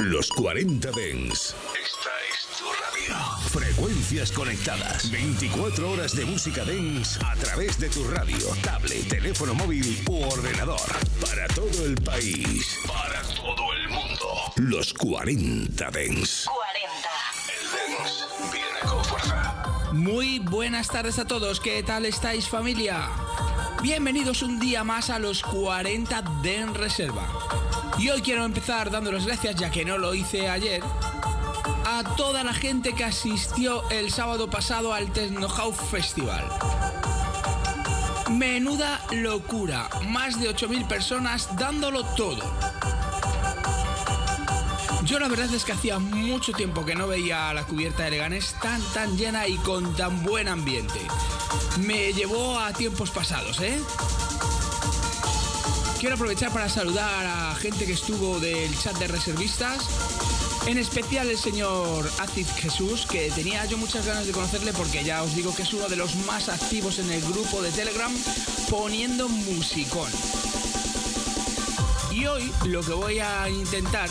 Los 40 Dens. Esta es tu radio. Frecuencias conectadas. 24 horas de música Dens a través de tu radio, tablet, teléfono móvil u ordenador. Para todo el país. Para todo el mundo. Los 40 Dens. 40. El Dens viene con fuerza. Muy buenas tardes a todos, ¿qué tal estáis familia? Bienvenidos un día más a los 40 de En Reserva. Y hoy quiero empezar dando las gracias, ya que no lo hice ayer, a toda la gente que asistió el sábado pasado al Techno Festival. Menuda locura, más de 8.000 personas dándolo todo. Yo la verdad es que hacía mucho tiempo que no veía la cubierta de Leganés tan tan llena y con tan buen ambiente. Me llevó a tiempos pasados, ¿eh? Quiero aprovechar para saludar a gente que estuvo del chat de reservistas. En especial el señor Acid Jesús, que tenía yo muchas ganas de conocerle porque ya os digo que es uno de los más activos en el grupo de Telegram poniendo musicón. Y hoy lo que voy a intentar,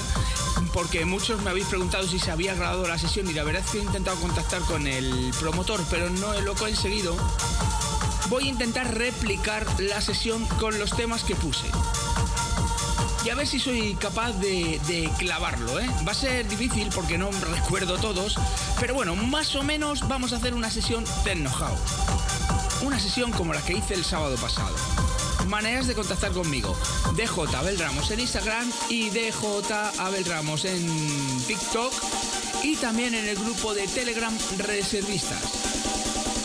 porque muchos me habéis preguntado si se había grabado la sesión y la verdad es que he intentado contactar con el promotor, pero no lo he conseguido. Voy a intentar replicar la sesión con los temas que puse. Y a ver si soy capaz de, clavarlo, ¿eh? Va a ser difícil porque no recuerdo todos, pero bueno, más o menos vamos a hacer una sesión Techno House. Una sesión como la que hice el sábado pasado. Maneras de contactar conmigo. DJ Abel Ramos en Instagram y DJ Abel Ramos en TikTok y también en el grupo de Telegram Reservistas.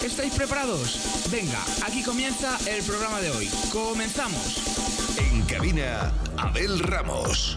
¿Estáis preparados? Venga, aquí comienza el programa de hoy. Comenzamos. En cabina, Abel Ramos.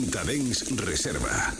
40 Dens Reserva.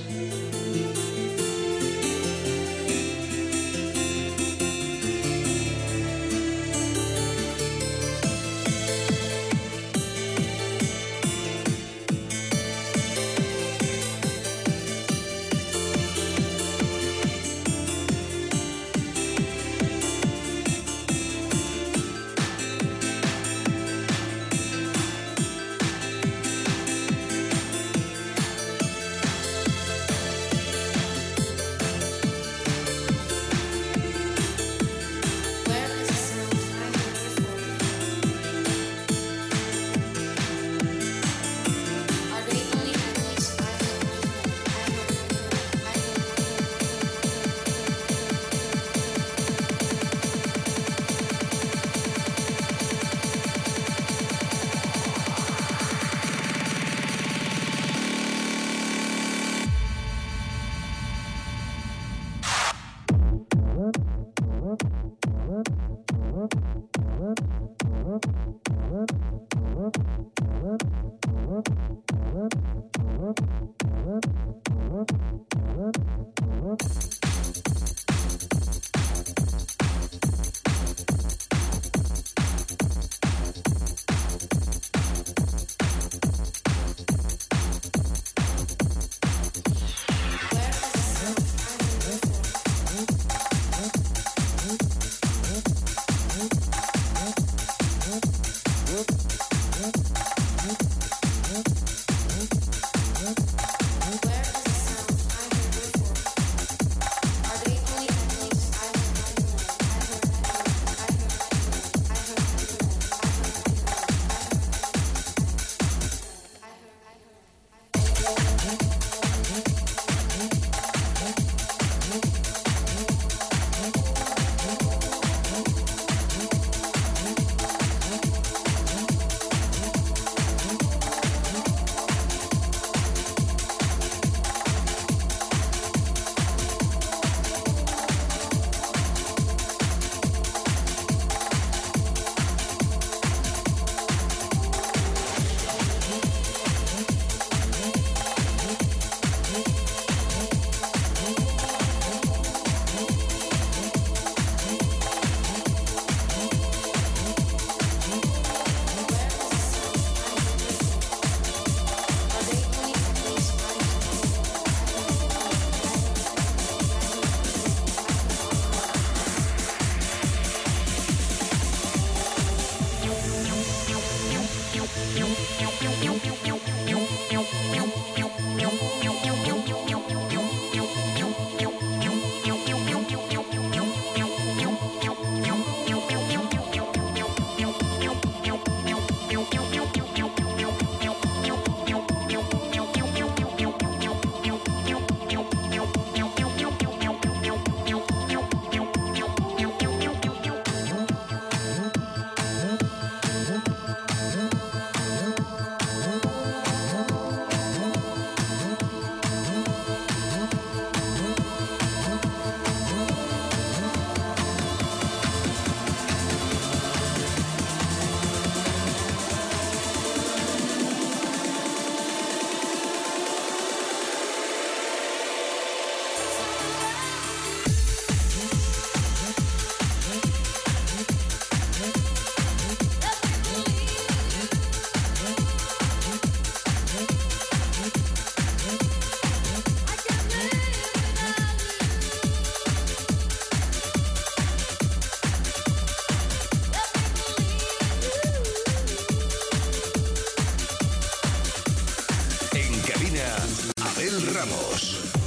Ramos.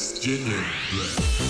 Palestinian bread.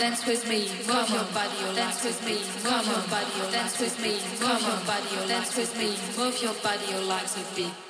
dance with me, move your body, oh, dance with me, move your body, oh, dance with me, move your body, oh, dance with me, move your body, your legs a beat.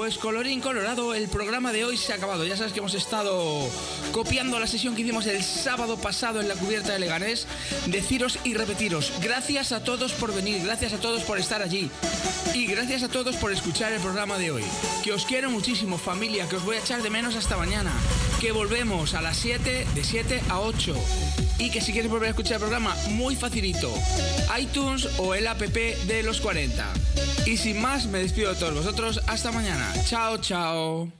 Pues colorín colorado, el programa de hoy se ha acabado. Ya sabes que hemos estado copiando la sesión que hicimos el sábado pasado en la cubierta de Leganés. Deciros y repetiros, gracias a todos por venir, gracias a todos por estar allí y gracias a todos por escuchar el programa de hoy. Que os quiero muchísimo familia, que os voy a echar de menos hasta mañana. Que volvemos a las 7, de 7 a 8. Y que si quieres volver a escuchar el programa, muy facilito. iTunes o el app de los 40. Y sin más, me despido de todos vosotros. Hasta mañana. Chao, chao.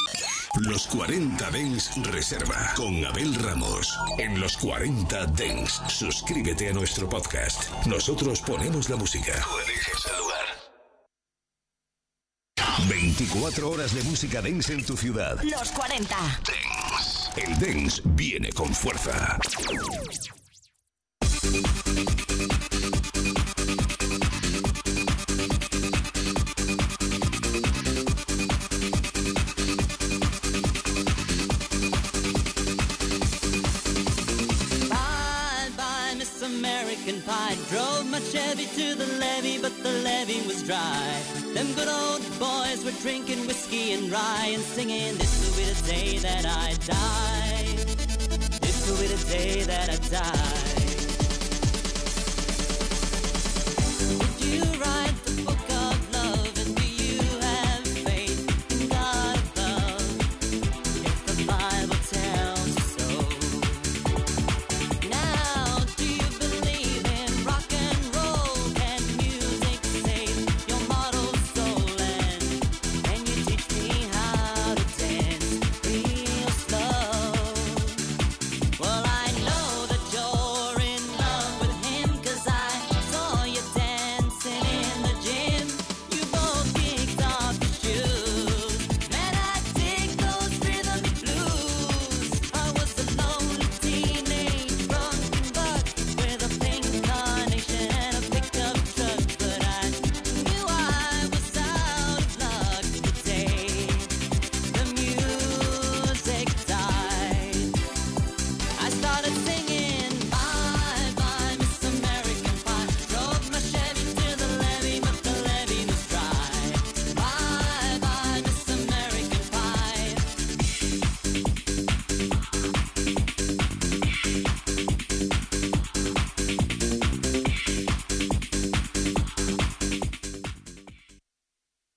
Los 40 Dens Reserva con Abel Ramos. En los 40 Dens, suscríbete a nuestro podcast. Nosotros ponemos la música. Tú eliges el lugar. 24 horas de música dance en tu ciudad. Los 40. Dance. El dance viene con fuerza. Dry. Them good old boys were drinking whiskey and rye and singing, This will be the day that I die. This will be the day that I die.